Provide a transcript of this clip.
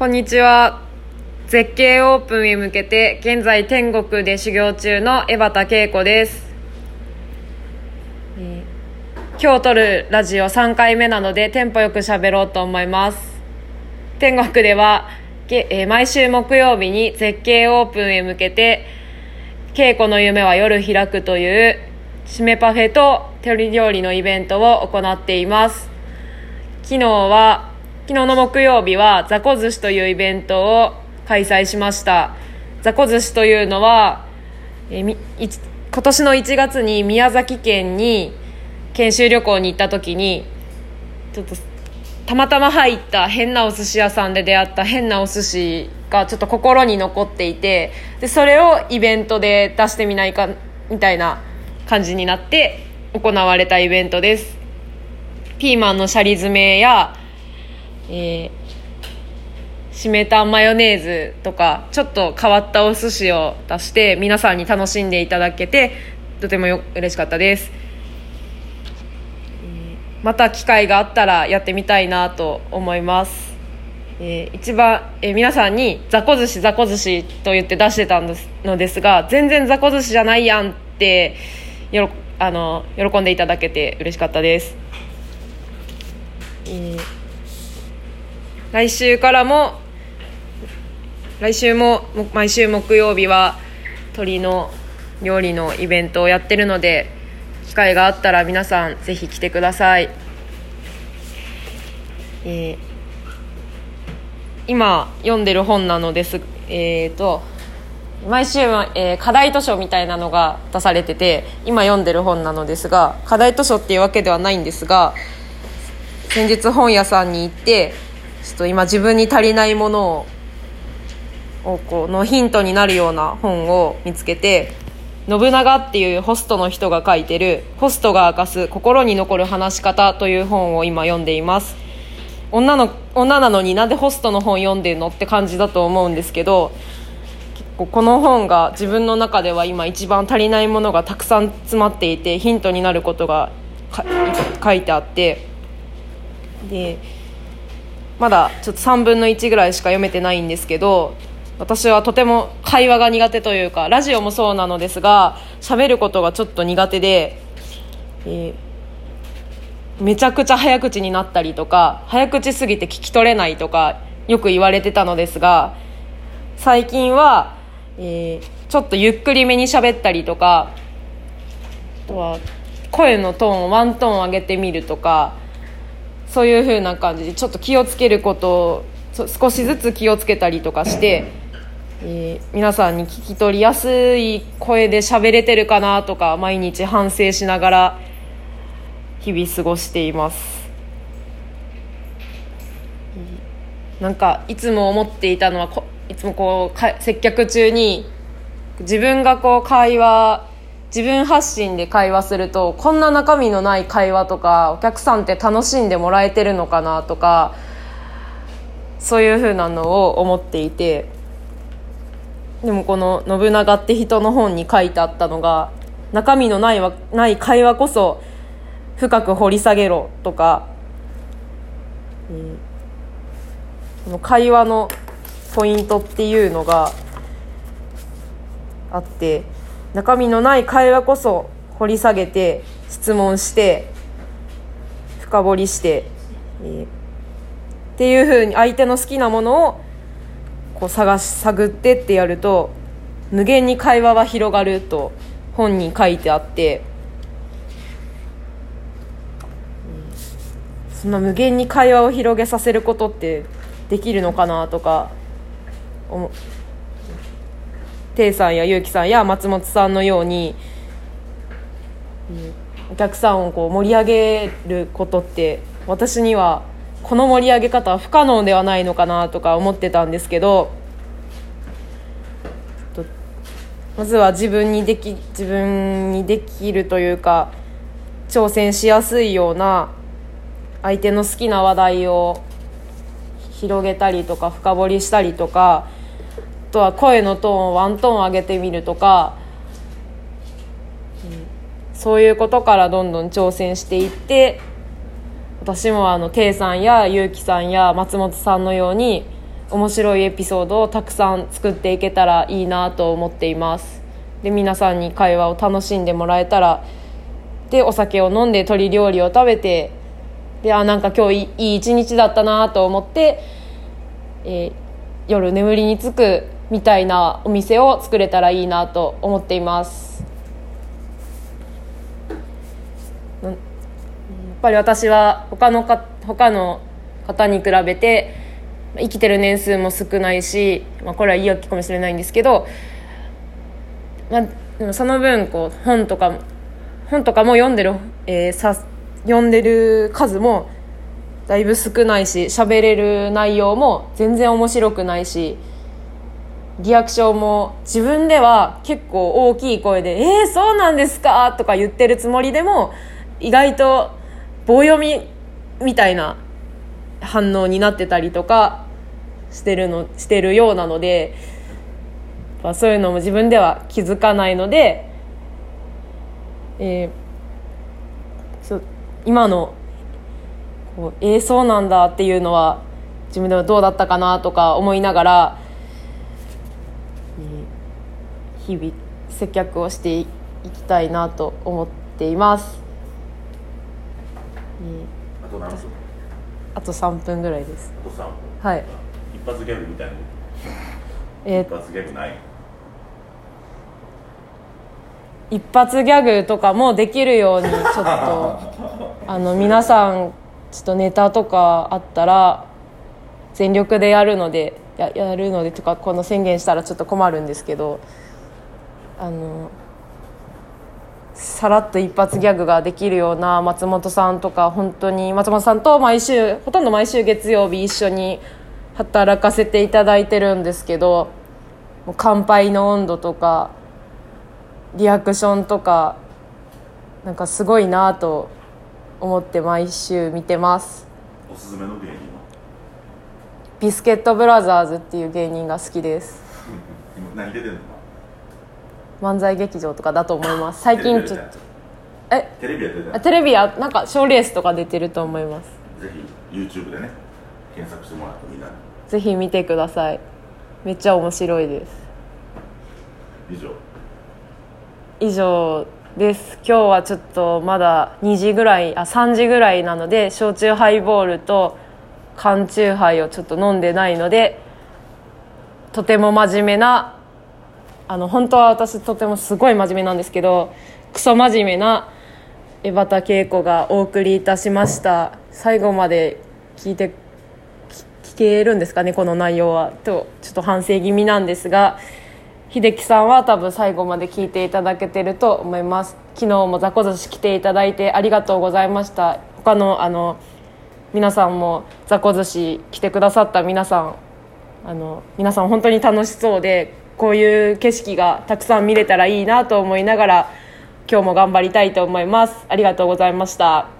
こんにちは。絶景オープンへ向けて、現在天国で修行中の江端恵子です。えー今日撮るラジオ3回目なので、テンポよく喋ろうと思います。天国では、げえー毎週木曜日に絶景オープンへ向けて、稽古の夢は夜開くという、締めパフェと鳥料理のイベントを行っています。昨日は昨日の木曜日は雑魚寿司というイベントを開催しました。雑魚寿司というのはえみ今年の1月に宮崎県に研修旅行に行った時にちょっとたまたま入った変なお寿司屋さんで出会った変なお寿司がちょっと心に残っていてでそれをイベントで出してみないかみたいな感じになって行われたイベントです。ピーマンのシャリ詰めや、えー、しめたマヨネーズとかちょっと変わったお寿司を出して皆さんに楽しんでいただけてとてもよ嬉しかったです、えまた機会があったらやってみたいなと思います、えー一番、えー皆さんに雑魚寿司雑魚寿司と言って出してたのですが全然雑魚寿司じゃないやんってよろあの喜んでいただけて嬉しかったです。えー来週からも来週も毎週木曜日は鳥の料理のイベントをやってるので機会があったら皆さんぜひ来てください、えー今読んでる本なのですえー、と毎週、えー課題図書みたいなのが出されてて今読んでる本なのですが課題図書っていうわけではないんですが先日本屋さんに行ってっと今自分に足りないものをこのヒントになるような本を見つけて信長っていうホストの人が書いてる「ホストが明かす心に残る話し方」という本を今読んでいます。女の女なのになんでホストの本読んでんのって感じだと思うんですけど結構この本が自分の中では今一番足りないものがたくさん詰まっていてヒントになることが書いてあってでまだちょっと3分の1ぐらいしか読めてないんですけど私はとても会話が苦手というかラジオもそうなのですが喋ることがちょっと苦手で、えーめちゃくちゃ早口になったりとか早口すぎて聞き取れないとかよく言われてたのですが最近は、えーちょっとゆっくりめに喋ったりとかあとは声のトーンをワントーン上げてみるとかそういう風な感じでちょっと気をつけることを少しずつ気をつけたりとかして、えー皆さんに聞き取りやすい声で喋れてるかなとか毎日反省しながら日々過ごしています。なんかいつも思っていたのはこいつもこう接客中に自分がこう会話自分発信で会話するとこんな中身のない会話とかお客さんって楽しんでもらえてるのかなとかそういうふうなのを思っていてでもこの「信長って人の本に書いてあったのが中身のないわない会話こそ深く掘り下げろとか、えーこの会話のポイントっていうのがあって中身のない会話こそ掘り下げて質問して深掘りして、えーっていうふうに相手の好きなものをこう探し探ってってやると無限に会話は広がると本に書いてあってそんな無限に会話を広げさせることってできるのかなとか思う。テイさんやゆうきさんや松本さんのようにお客さんをこう盛り上げることって私にはこの盛り上げ方は不可能ではないのかなとか思ってたんですけどまずは自分にでき自分にできるというか挑戦しやすいような相手の好きな話題を広げたりとか深掘りしたりとかとは声のトーンをワントーン上げてみるとか、うんそういうことからどんどん挑戦していって私もあのテイさんやゆうきさんや松本さんのように面白いエピソードをたくさん作っていけたらいいなと思っています。で皆さんに会話を楽しんでもらえたらでお酒を飲んで鶏料理を食べてであなんか今日いいい一日だったなと思って、えー、夜眠りにつくみたいなお店を作れたらいいなと思っています。やっぱり私は他のか他の方に比べて生きてる年数も少ないし、まあ、これは言い訳かもしれないんですけど、まあ、でもその分こう本とか本とかも読んでる、えー、さ読んでる数もだいぶ少ないし喋れる内容も全然面白くないしリアクションも自分では結構大きい声で「えー、そうなんですか?」とか言ってるつもりでも意外と棒読みみたいな反応になってたりとかしてるのしてるようなので、そういうのも自分では気づかないので、えー、今のこうえー、そうなんだっていうのは自分ではどうだったかなとか思いながら、えー、日々接客をしていきたいなと思っています。えー、あと何分あと3分ぐらいですあと3分はい一発ギャグみたいなえー、一発ギャグない一発ギャグとかもできるようにちょっとあの皆さんちょっとネタとかあったら全力でやるのでややるのでとかこの宣言したらちょっと困るんですけどあのさらっと一発ギャグができるような松本さんとか本当に松本さんと毎週ほとんど毎週月曜日一緒に働かせていただいてるんですけど乾杯の温度とかリアクションとかなんかすごいなと思って毎週見てます。おすすめの芸人は？ビスケットブラザーズっていう芸人が好きです。今何出てんの？漫才劇場とかだと思います。最近ちょっと。え？テレビは出てないテレビはなんか賞ーレースとか出てると思います。ぜひ YouTube でね検索してもらってみんな。にぜひ見てください。めっちゃ面白いです。以上。以上です。今日はちょっとまだ2時ぐらいあ3時ぐらいなので焼酎ハイボールと缶酎ハイをちょっと飲んでないのでとても真面目なあの本当は私とてもすごい真面目なんですけどクソ真面目な江端恵子がお送りいたしました。最後まで聞いて聞けるんですかねこの内容は。とちょっと反省気味なんですが秀樹さんは多分最後まで聞いていただけてると思います。昨日も雑魚寿司来ていただいてありがとうございました。他のあの皆さんも雑魚寿司来てくださった皆さんあの皆さん本当に楽しそうでこういう景色がたくさん見れたらいいなと思いながら今日も頑張りたいと思います。ありがとうございました。